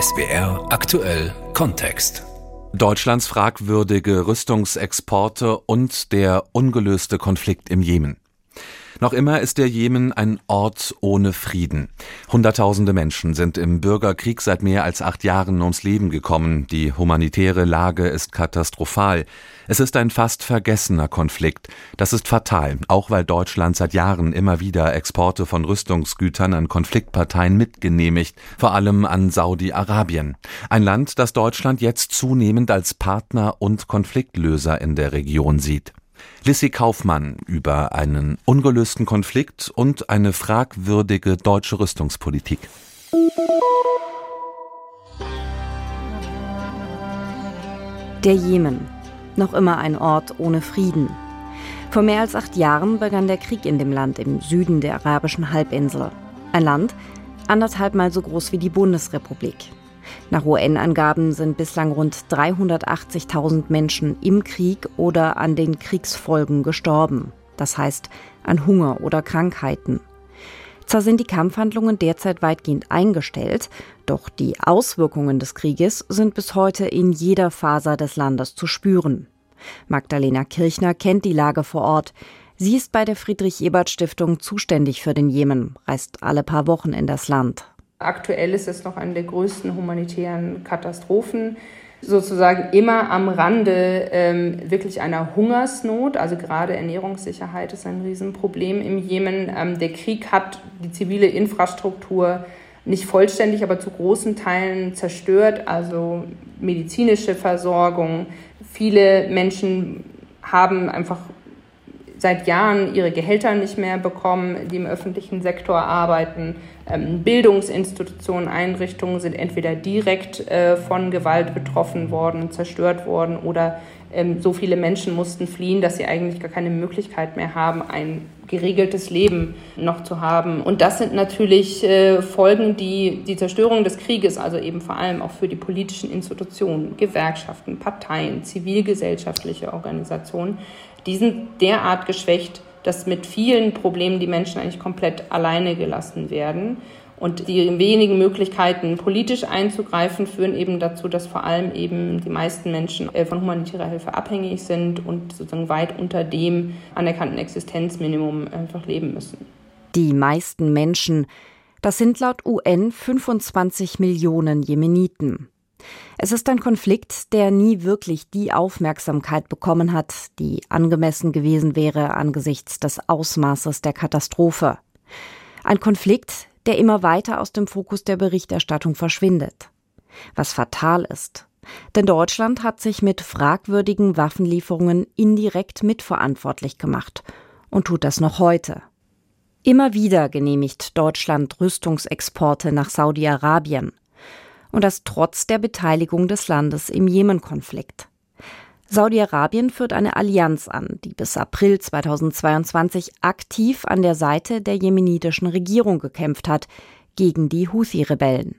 SBR aktuell Kontext. Deutschlands fragwürdige Rüstungsexporte und der ungelöste Konflikt im Jemen. Noch immer ist der Jemen ein Ort ohne Frieden. Hunderttausende Menschen sind im Bürgerkrieg seit mehr als acht Jahren ums Leben gekommen. Die humanitäre Lage ist katastrophal. Es ist ein fast vergessener Konflikt. Das ist fatal, auch weil Deutschland seit Jahren immer wieder Exporte von Rüstungsgütern an Konfliktparteien mitgenehmigt, vor allem an Saudi-Arabien. Ein Land, das Deutschland jetzt zunehmend als Partner und Konfliktlöser in der Region sieht. Lissy Kaufmann über einen ungelösten Konflikt und eine fragwürdige deutsche Rüstungspolitik. Der Jemen. Noch immer ein Ort ohne Frieden. Vor mehr als acht Jahren begann der Krieg in dem Land im Süden der arabischen Halbinsel. Ein Land anderthalbmal so groß wie die Bundesrepublik. Nach UN-Angaben sind bislang rund 380.000 Menschen im Krieg oder an den Kriegsfolgen gestorben, das heißt an Hunger oder Krankheiten. Zwar sind die Kampfhandlungen derzeit weitgehend eingestellt, doch die Auswirkungen des Krieges sind bis heute in jeder Faser des Landes zu spüren. Magdalena Kirchner kennt die Lage vor Ort. Sie ist bei der Friedrich-Ebert-Stiftung zuständig für den Jemen, reist alle paar Wochen in das Land. Aktuell ist es noch eine der größten humanitären Katastrophen, sozusagen immer am Rande ähm, wirklich einer Hungersnot. Also gerade Ernährungssicherheit ist ein Riesenproblem im Jemen. Ähm, der Krieg hat die zivile Infrastruktur nicht vollständig, aber zu großen Teilen zerstört. Also medizinische Versorgung. Viele Menschen haben einfach seit Jahren ihre Gehälter nicht mehr bekommen, die im öffentlichen Sektor arbeiten. Ähm, Bildungsinstitutionen, Einrichtungen sind entweder direkt äh, von Gewalt betroffen worden, zerstört worden oder ähm, so viele Menschen mussten fliehen, dass sie eigentlich gar keine Möglichkeit mehr haben, ein geregeltes Leben noch zu haben. Und das sind natürlich äh, Folgen, die die Zerstörung des Krieges, also eben vor allem auch für die politischen Institutionen, Gewerkschaften, Parteien, zivilgesellschaftliche Organisationen, die sind derart geschwächt, dass mit vielen Problemen die Menschen eigentlich komplett alleine gelassen werden. Und die wenigen Möglichkeiten, politisch einzugreifen, führen eben dazu, dass vor allem eben die meisten Menschen äh, von humanitärer Hilfe abhängig sind und sozusagen weit unter dem anerkannten Existenzminimum einfach leben müssen. Die meisten Menschen, das sind laut UN 25 Millionen Jemeniten. Es ist ein Konflikt, der nie wirklich die Aufmerksamkeit bekommen hat, die angemessen gewesen wäre angesichts des Ausmaßes der Katastrophe. Ein Konflikt, der immer weiter aus dem Fokus der Berichterstattung verschwindet. Was fatal ist. Denn Deutschland hat sich mit fragwürdigen Waffenlieferungen indirekt mitverantwortlich gemacht und tut das noch heute. Immer wieder genehmigt Deutschland Rüstungsexporte nach Saudi-Arabien und das trotz der Beteiligung des Landes im Jemen-Konflikt. Saudi-Arabien führt eine Allianz an, die bis April 2022 aktiv an der Seite der jemenitischen Regierung gekämpft hat, gegen die Houthi-Rebellen.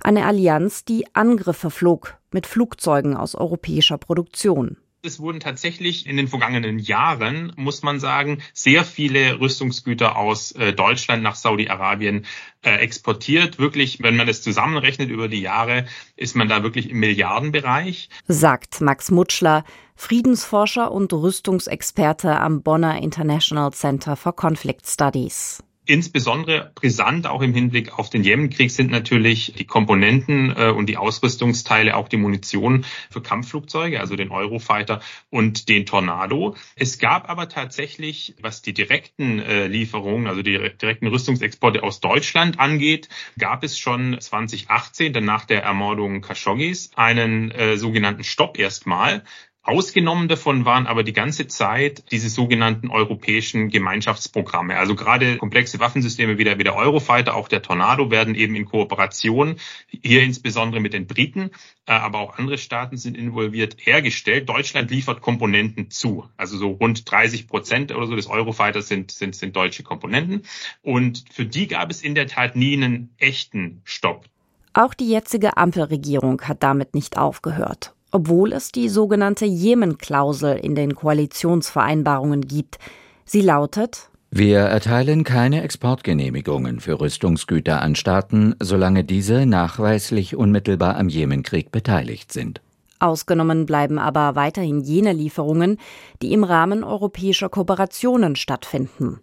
Eine Allianz, die Angriffe flog mit Flugzeugen aus europäischer Produktion. Es wurden tatsächlich in den vergangenen Jahren, muss man sagen, sehr viele Rüstungsgüter aus äh, Deutschland nach Saudi-Arabien äh, exportiert. Wirklich, wenn man das zusammenrechnet über die Jahre, ist man da wirklich im Milliardenbereich. Sagt Max Mutschler, Friedensforscher und Rüstungsexperte am Bonner International Center for Conflict Studies. Insbesondere brisant auch im Hinblick auf den Jemenkrieg sind natürlich die Komponenten äh, und die Ausrüstungsteile, auch die Munition für Kampfflugzeuge, also den Eurofighter und den Tornado. Es gab aber tatsächlich, was die direkten äh, Lieferungen, also die direkten Rüstungsexporte aus Deutschland angeht, gab es schon 2018, dann nach der Ermordung Khashoggis, einen äh, sogenannten Stopp erstmal Ausgenommen davon waren aber die ganze Zeit diese sogenannten europäischen Gemeinschaftsprogramme. Also gerade komplexe Waffensysteme wie der, wie der Eurofighter, auch der Tornado werden eben in Kooperation, hier insbesondere mit den Briten, äh, aber auch andere Staaten sind involviert, hergestellt. Deutschland liefert Komponenten zu. Also so rund 30 Prozent oder so des Eurofighters sind, sind, sind deutsche Komponenten. Und für die gab es in der Tat nie einen echten Stopp. Auch die jetzige Ampelregierung hat damit nicht aufgehört obwohl es die sogenannte Jemen-Klausel in den Koalitionsvereinbarungen gibt. Sie lautet Wir erteilen keine Exportgenehmigungen für Rüstungsgüter an Staaten, solange diese nachweislich unmittelbar am Jemenkrieg beteiligt sind. Ausgenommen bleiben aber weiterhin jene Lieferungen, die im Rahmen europäischer Kooperationen stattfinden.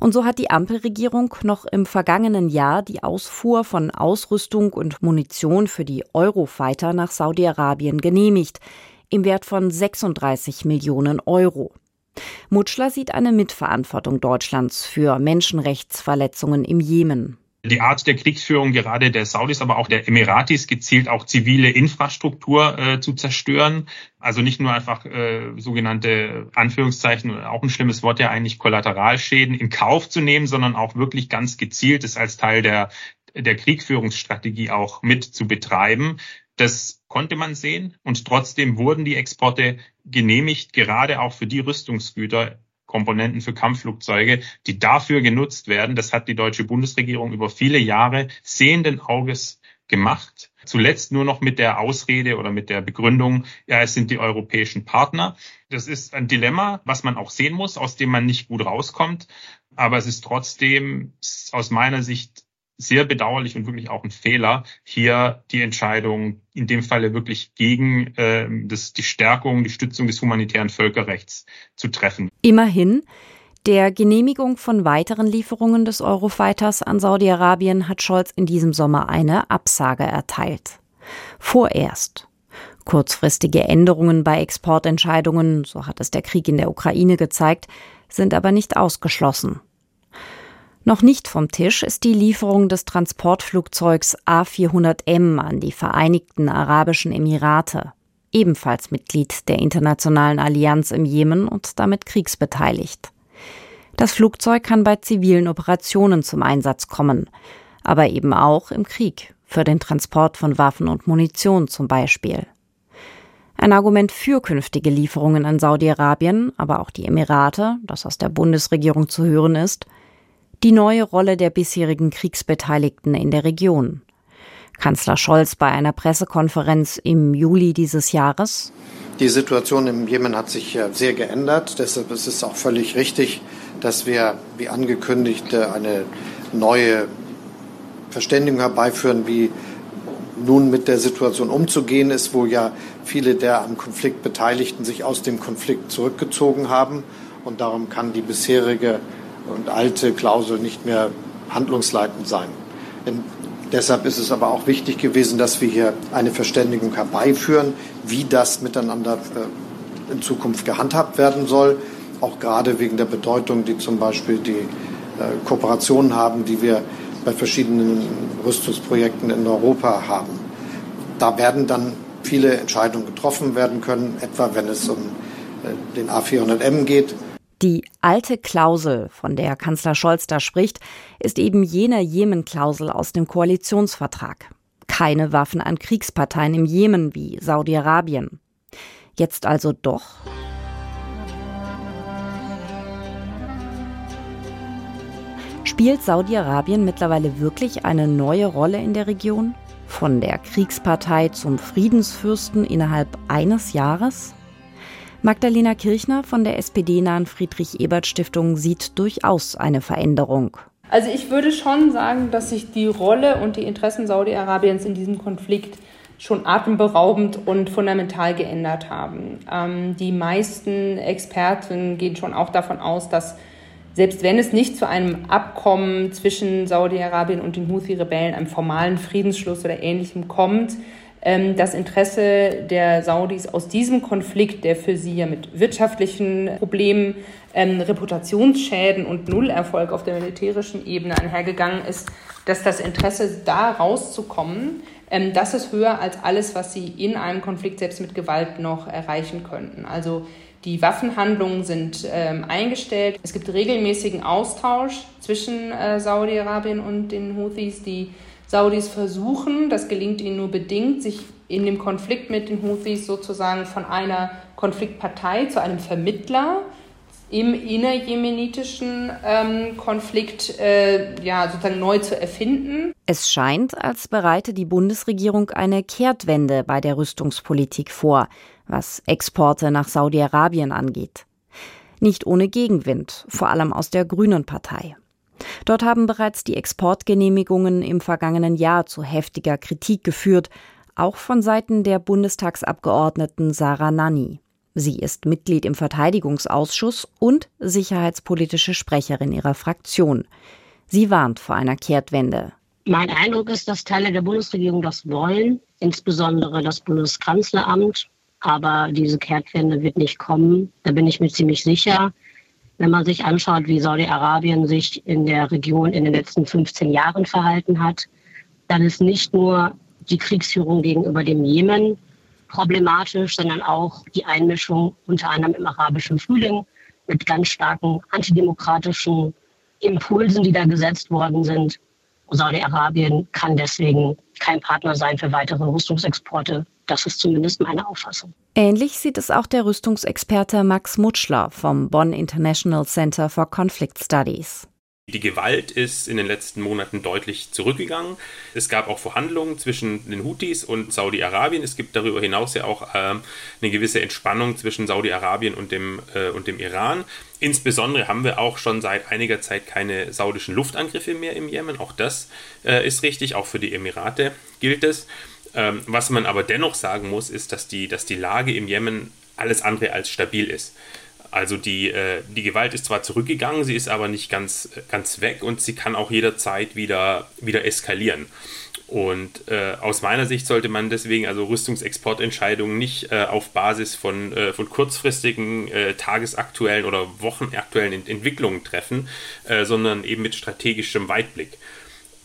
Und so hat die Ampelregierung noch im vergangenen Jahr die Ausfuhr von Ausrüstung und Munition für die Eurofighter nach Saudi-Arabien genehmigt, im Wert von 36 Millionen Euro. Mutschler sieht eine Mitverantwortung Deutschlands für Menschenrechtsverletzungen im Jemen. Die Art der Kriegsführung gerade der Saudis, aber auch der Emiratis gezielt auch zivile Infrastruktur äh, zu zerstören. Also nicht nur einfach äh, sogenannte Anführungszeichen, auch ein schlimmes Wort ja eigentlich Kollateralschäden in Kauf zu nehmen, sondern auch wirklich ganz gezielt es als Teil der der Kriegführungsstrategie auch mit zu betreiben. Das konnte man sehen und trotzdem wurden die Exporte genehmigt, gerade auch für die Rüstungsgüter, Komponenten für Kampfflugzeuge, die dafür genutzt werden. Das hat die deutsche Bundesregierung über viele Jahre sehenden Auges gemacht. Zuletzt nur noch mit der Ausrede oder mit der Begründung, ja, es sind die europäischen Partner. Das ist ein Dilemma, was man auch sehen muss, aus dem man nicht gut rauskommt. Aber es ist trotzdem aus meiner Sicht sehr bedauerlich und wirklich auch ein Fehler, hier die Entscheidung in dem Falle wirklich gegen äh, das, die Stärkung, die Stützung des humanitären Völkerrechts zu treffen. Immerhin, der Genehmigung von weiteren Lieferungen des Eurofighters an Saudi-Arabien hat Scholz in diesem Sommer eine Absage erteilt. Vorerst. Kurzfristige Änderungen bei Exportentscheidungen, so hat es der Krieg in der Ukraine gezeigt, sind aber nicht ausgeschlossen. Noch nicht vom Tisch ist die Lieferung des Transportflugzeugs A400M an die Vereinigten Arabischen Emirate, ebenfalls Mitglied der Internationalen Allianz im Jemen und damit kriegsbeteiligt. Das Flugzeug kann bei zivilen Operationen zum Einsatz kommen, aber eben auch im Krieg, für den Transport von Waffen und Munition zum Beispiel. Ein Argument für künftige Lieferungen an Saudi-Arabien, aber auch die Emirate, das aus der Bundesregierung zu hören ist, die neue Rolle der bisherigen Kriegsbeteiligten in der Region. Kanzler Scholz bei einer Pressekonferenz im Juli dieses Jahres. Die Situation im Jemen hat sich sehr geändert. Deshalb ist es auch völlig richtig, dass wir, wie angekündigt, eine neue Verständigung herbeiführen, wie nun mit der Situation umzugehen ist, wo ja viele der am Konflikt Beteiligten sich aus dem Konflikt zurückgezogen haben. Und darum kann die bisherige und alte Klausel nicht mehr handlungsleitend sein. Denn deshalb ist es aber auch wichtig gewesen, dass wir hier eine Verständigung herbeiführen, wie das miteinander äh, in Zukunft gehandhabt werden soll, auch gerade wegen der Bedeutung, die zum Beispiel die äh, Kooperationen haben, die wir bei verschiedenen Rüstungsprojekten in Europa haben. Da werden dann viele Entscheidungen getroffen werden können, etwa wenn es um äh, den A400M geht, die alte Klausel, von der Kanzler Scholz da spricht, ist eben jene Jemen-Klausel aus dem Koalitionsvertrag. Keine Waffen an Kriegsparteien im Jemen wie Saudi-Arabien. Jetzt also doch? Spielt Saudi-Arabien mittlerweile wirklich eine neue Rolle in der Region? Von der Kriegspartei zum Friedensfürsten innerhalb eines Jahres? Magdalena Kirchner von der SPD-nahen Friedrich-Ebert-Stiftung sieht durchaus eine Veränderung. Also ich würde schon sagen, dass sich die Rolle und die Interessen Saudi-Arabiens in diesem Konflikt schon atemberaubend und fundamental geändert haben. Ähm, die meisten Experten gehen schon auch davon aus, dass selbst wenn es nicht zu einem Abkommen zwischen Saudi-Arabien und den Houthi-Rebellen, einem formalen Friedensschluss oder ähnlichem kommt, das Interesse der Saudis aus diesem Konflikt, der für sie ja mit wirtschaftlichen Problemen, ähm, Reputationsschäden und Nullerfolg auf der militärischen Ebene einhergegangen ist, dass das Interesse da rauszukommen, ähm, das ist höher als alles, was sie in einem Konflikt selbst mit Gewalt noch erreichen könnten. Also die Waffenhandlungen sind ähm, eingestellt. Es gibt regelmäßigen Austausch zwischen äh, Saudi-Arabien und den Houthis, die Saudis versuchen, das gelingt ihnen nur bedingt, sich in dem Konflikt mit den Houthis sozusagen von einer Konfliktpartei zu einem Vermittler im innerjemenitischen ähm, Konflikt äh, ja, sozusagen neu zu erfinden. Es scheint, als bereite die Bundesregierung eine Kehrtwende bei der Rüstungspolitik vor, was Exporte nach Saudi-Arabien angeht. Nicht ohne Gegenwind, vor allem aus der Grünen Partei. Dort haben bereits die Exportgenehmigungen im vergangenen Jahr zu heftiger Kritik geführt, auch von Seiten der Bundestagsabgeordneten Sarah Nanni. Sie ist Mitglied im Verteidigungsausschuss und sicherheitspolitische Sprecherin ihrer Fraktion. Sie warnt vor einer Kehrtwende. Mein Eindruck ist, dass Teile der Bundesregierung das wollen, insbesondere das Bundeskanzleramt. Aber diese Kehrtwende wird nicht kommen. Da bin ich mir ziemlich sicher. Wenn man sich anschaut, wie Saudi-Arabien sich in der Region in den letzten 15 Jahren verhalten hat, dann ist nicht nur die Kriegsführung gegenüber dem Jemen problematisch, sondern auch die Einmischung unter anderem im arabischen Frühling mit ganz starken antidemokratischen Impulsen, die da gesetzt worden sind. Saudi-Arabien kann deswegen kein Partner sein für weitere Rüstungsexporte. Das ist zumindest meine Auffassung. Ähnlich sieht es auch der Rüstungsexperte Max Mutschler vom Bonn International Center for Conflict Studies. Die Gewalt ist in den letzten Monaten deutlich zurückgegangen. Es gab auch Verhandlungen zwischen den Houthis und Saudi-Arabien. Es gibt darüber hinaus ja auch äh, eine gewisse Entspannung zwischen Saudi-Arabien und, dem, äh, und dem Iran. Insbesondere haben wir auch schon seit einiger Zeit keine saudischen Luftangriffe mehr im Jemen. Auch das äh, ist richtig. Auch für die Emirate gilt es. Ähm, was man aber dennoch sagen muss, ist, dass die, dass die Lage im Jemen alles andere als stabil ist. Also die, äh, die Gewalt ist zwar zurückgegangen, sie ist aber nicht ganz, ganz weg und sie kann auch jederzeit wieder, wieder eskalieren. Und äh, aus meiner Sicht sollte man deswegen also Rüstungsexportentscheidungen nicht äh, auf Basis von, äh, von kurzfristigen, äh, tagesaktuellen oder wochenaktuellen Ent Entwicklungen treffen, äh, sondern eben mit strategischem Weitblick.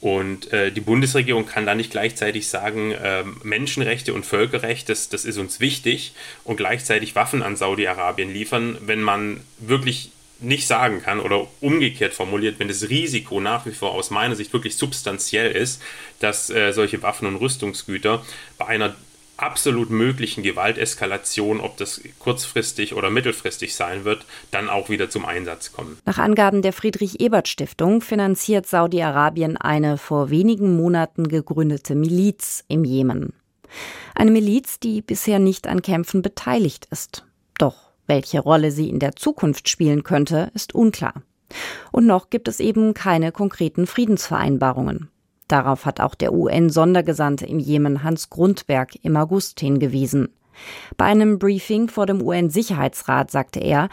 Und äh, die Bundesregierung kann da nicht gleichzeitig sagen, äh, Menschenrechte und Völkerrecht, das, das ist uns wichtig und gleichzeitig Waffen an Saudi-Arabien liefern, wenn man wirklich nicht sagen kann oder umgekehrt formuliert, wenn das Risiko nach wie vor aus meiner Sicht wirklich substanziell ist, dass äh, solche Waffen und Rüstungsgüter bei einer absolut möglichen Gewalteskalation, ob das kurzfristig oder mittelfristig sein wird, dann auch wieder zum Einsatz kommen. Nach Angaben der Friedrich-Ebert-Stiftung finanziert Saudi-Arabien eine vor wenigen Monaten gegründete Miliz im Jemen. Eine Miliz, die bisher nicht an Kämpfen beteiligt ist. Doch welche Rolle sie in der Zukunft spielen könnte, ist unklar. Und noch gibt es eben keine konkreten Friedensvereinbarungen. Darauf hat auch der UN-Sondergesandte im Jemen Hans Grundberg im August hingewiesen. Bei einem Briefing vor dem UN-Sicherheitsrat sagte er,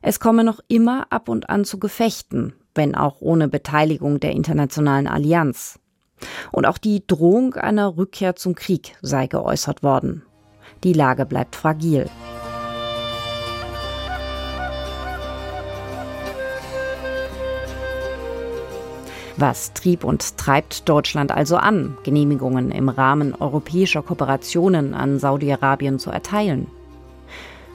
es komme noch immer ab und an zu Gefechten, wenn auch ohne Beteiligung der internationalen Allianz. Und auch die Drohung einer Rückkehr zum Krieg sei geäußert worden. Die Lage bleibt fragil. Was trieb und treibt Deutschland also an, Genehmigungen im Rahmen europäischer Kooperationen an Saudi-Arabien zu erteilen?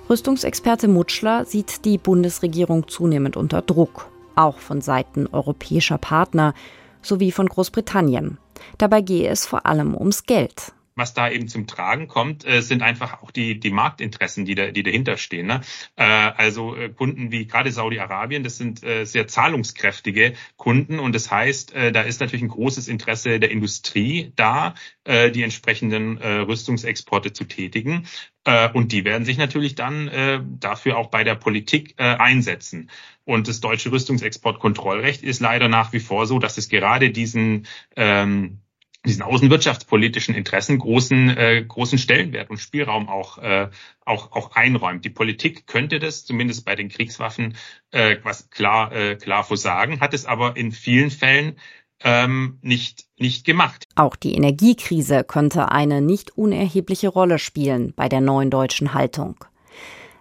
Rüstungsexperte Mutschler sieht die Bundesregierung zunehmend unter Druck, auch von Seiten europäischer Partner sowie von Großbritannien. Dabei gehe es vor allem ums Geld was da eben zum Tragen kommt, äh, sind einfach auch die, die Marktinteressen, die, da, die dahinter stehen. Ne? Äh, also äh, Kunden wie gerade Saudi-Arabien, das sind äh, sehr zahlungskräftige Kunden und das heißt, äh, da ist natürlich ein großes Interesse der Industrie da, äh, die entsprechenden äh, Rüstungsexporte zu tätigen. Äh, und die werden sich natürlich dann äh, dafür auch bei der Politik äh, einsetzen. Und das deutsche Rüstungsexportkontrollrecht ist leider nach wie vor so, dass es gerade diesen ähm, diesen außenwirtschaftspolitischen Interessen großen, äh, großen Stellenwert und Spielraum auch, äh, auch, auch einräumt. Die Politik könnte das zumindest bei den Kriegswaffen äh, was klar, äh, klar versagen, hat es aber in vielen Fällen ähm, nicht, nicht gemacht. Auch die Energiekrise könnte eine nicht unerhebliche Rolle spielen bei der neuen deutschen Haltung.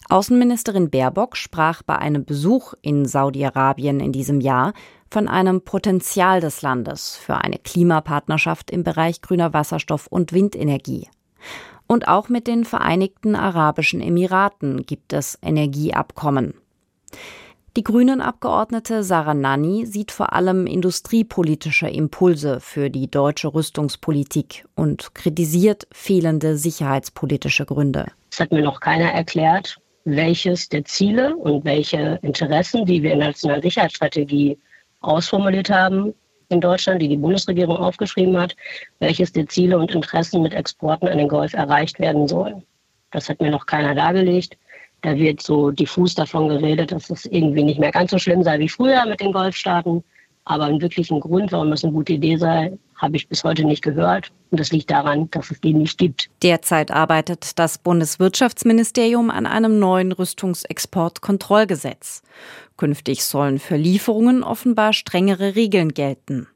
Außenministerin Baerbock sprach bei einem Besuch in Saudi-Arabien in diesem Jahr von einem Potenzial des Landes für eine Klimapartnerschaft im Bereich grüner Wasserstoff und Windenergie. Und auch mit den Vereinigten Arabischen Emiraten gibt es Energieabkommen. Die Grünen-Abgeordnete Sarah Nanni sieht vor allem industriepolitische Impulse für die deutsche Rüstungspolitik und kritisiert fehlende sicherheitspolitische Gründe. Es hat mir noch keiner erklärt, welches der Ziele und welche Interessen, die wir in der nationalen Sicherheitsstrategie ausformuliert haben in Deutschland, die die Bundesregierung aufgeschrieben hat, welches der Ziele und Interessen mit Exporten an den Golf erreicht werden sollen. Das hat mir noch keiner dargelegt. Da wird so diffus davon geredet, dass es irgendwie nicht mehr ganz so schlimm sei wie früher mit den Golfstaaten. Aber einen wirklichen Grund, warum es eine gute Idee sei, habe ich bis heute nicht gehört. Und das liegt daran, dass es die nicht gibt. Derzeit arbeitet das Bundeswirtschaftsministerium an einem neuen Rüstungsexportkontrollgesetz. Künftig sollen für Lieferungen offenbar strengere Regeln gelten.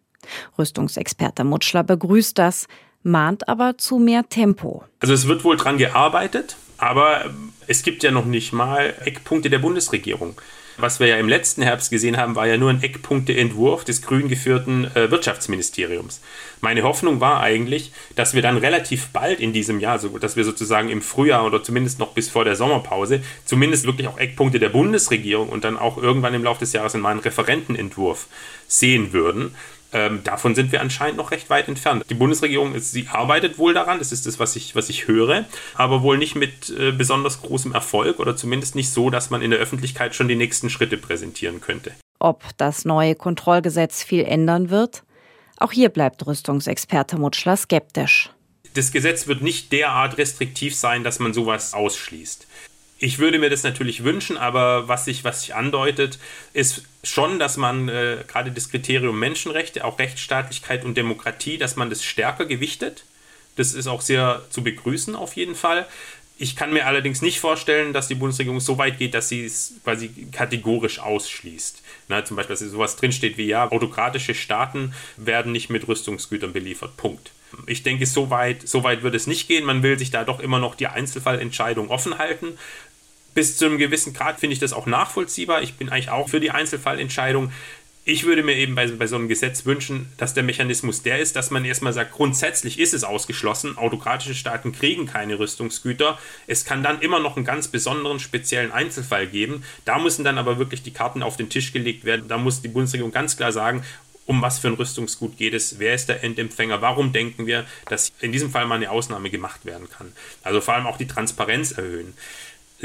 Rüstungsexperte Mutschler begrüßt das, mahnt aber zu mehr Tempo. Also es wird wohl dran gearbeitet, aber es gibt ja noch nicht mal Eckpunkte der Bundesregierung. Was wir ja im letzten Herbst gesehen haben, war ja nur ein Eckpunkteentwurf des grün geführten äh, Wirtschaftsministeriums. Meine Hoffnung war eigentlich, dass wir dann relativ bald in diesem Jahr, so dass wir sozusagen im Frühjahr oder zumindest noch bis vor der Sommerpause, zumindest wirklich auch Eckpunkte der Bundesregierung und dann auch irgendwann im Laufe des Jahres in meinen Referentenentwurf sehen würden. Ähm, davon sind wir anscheinend noch recht weit entfernt. Die Bundesregierung, ist, sie arbeitet wohl daran, das ist das, was ich, was ich höre, aber wohl nicht mit äh, besonders großem Erfolg oder zumindest nicht so, dass man in der Öffentlichkeit schon die nächsten Schritte präsentieren könnte. Ob das neue Kontrollgesetz viel ändern wird? Auch hier bleibt Rüstungsexperte Mutschler skeptisch. Das Gesetz wird nicht derart restriktiv sein, dass man sowas ausschließt. Ich würde mir das natürlich wünschen, aber was sich, was sich andeutet, ist schon, dass man äh, gerade das Kriterium Menschenrechte, auch Rechtsstaatlichkeit und Demokratie, dass man das stärker gewichtet. Das ist auch sehr zu begrüßen auf jeden Fall. Ich kann mir allerdings nicht vorstellen, dass die Bundesregierung so weit geht, dass sie es quasi kategorisch ausschließt. Na, zum Beispiel, dass sowas drinsteht wie, ja, autokratische Staaten werden nicht mit Rüstungsgütern beliefert. Punkt. Ich denke, so weit, so weit wird es nicht gehen. Man will sich da doch immer noch die Einzelfallentscheidung offen halten bis zu einem gewissen Grad finde ich das auch nachvollziehbar. Ich bin eigentlich auch für die Einzelfallentscheidung. Ich würde mir eben bei, bei, so einem Gesetz wünschen, dass der Mechanismus der ist, dass man erstmal sagt, grundsätzlich ist es ausgeschlossen, autokratische Staaten kriegen keine Rüstungsgüter. Es kann dann immer noch einen ganz besonderen, speziellen Einzelfall geben. Da müssen dann aber wirklich die Karten auf den Tisch gelegt werden. Da muss die Bundesregierung ganz klar sagen, um was für ein Rüstungsgut geht es, wer ist der Endempfänger, warum denken wir, dass in diesem Fall mal eine Ausnahme gemacht werden kann. Also vor allem auch die Transparenz erhöhen.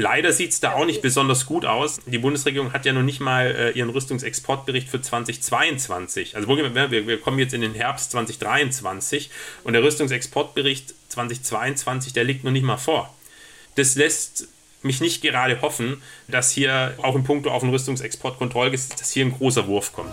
Leider sieht es da auch nicht besonders gut aus. Die Bundesregierung hat ja noch nicht mal äh, ihren Rüstungsexportbericht für 2022. Also wir, wir kommen jetzt in den Herbst 2023 und der Rüstungsexportbericht 2022, der liegt noch nicht mal vor. Das lässt mich nicht gerade hoffen, dass hier auch im Punkto auf den Rüstungsexportkontrollgesetz, dass hier ein großer Wurf kommt.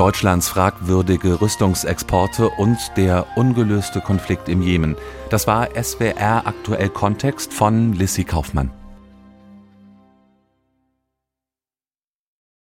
Deutschlands fragwürdige Rüstungsexporte und der ungelöste Konflikt im Jemen. Das war SWR aktuell Kontext von Lissy Kaufmann.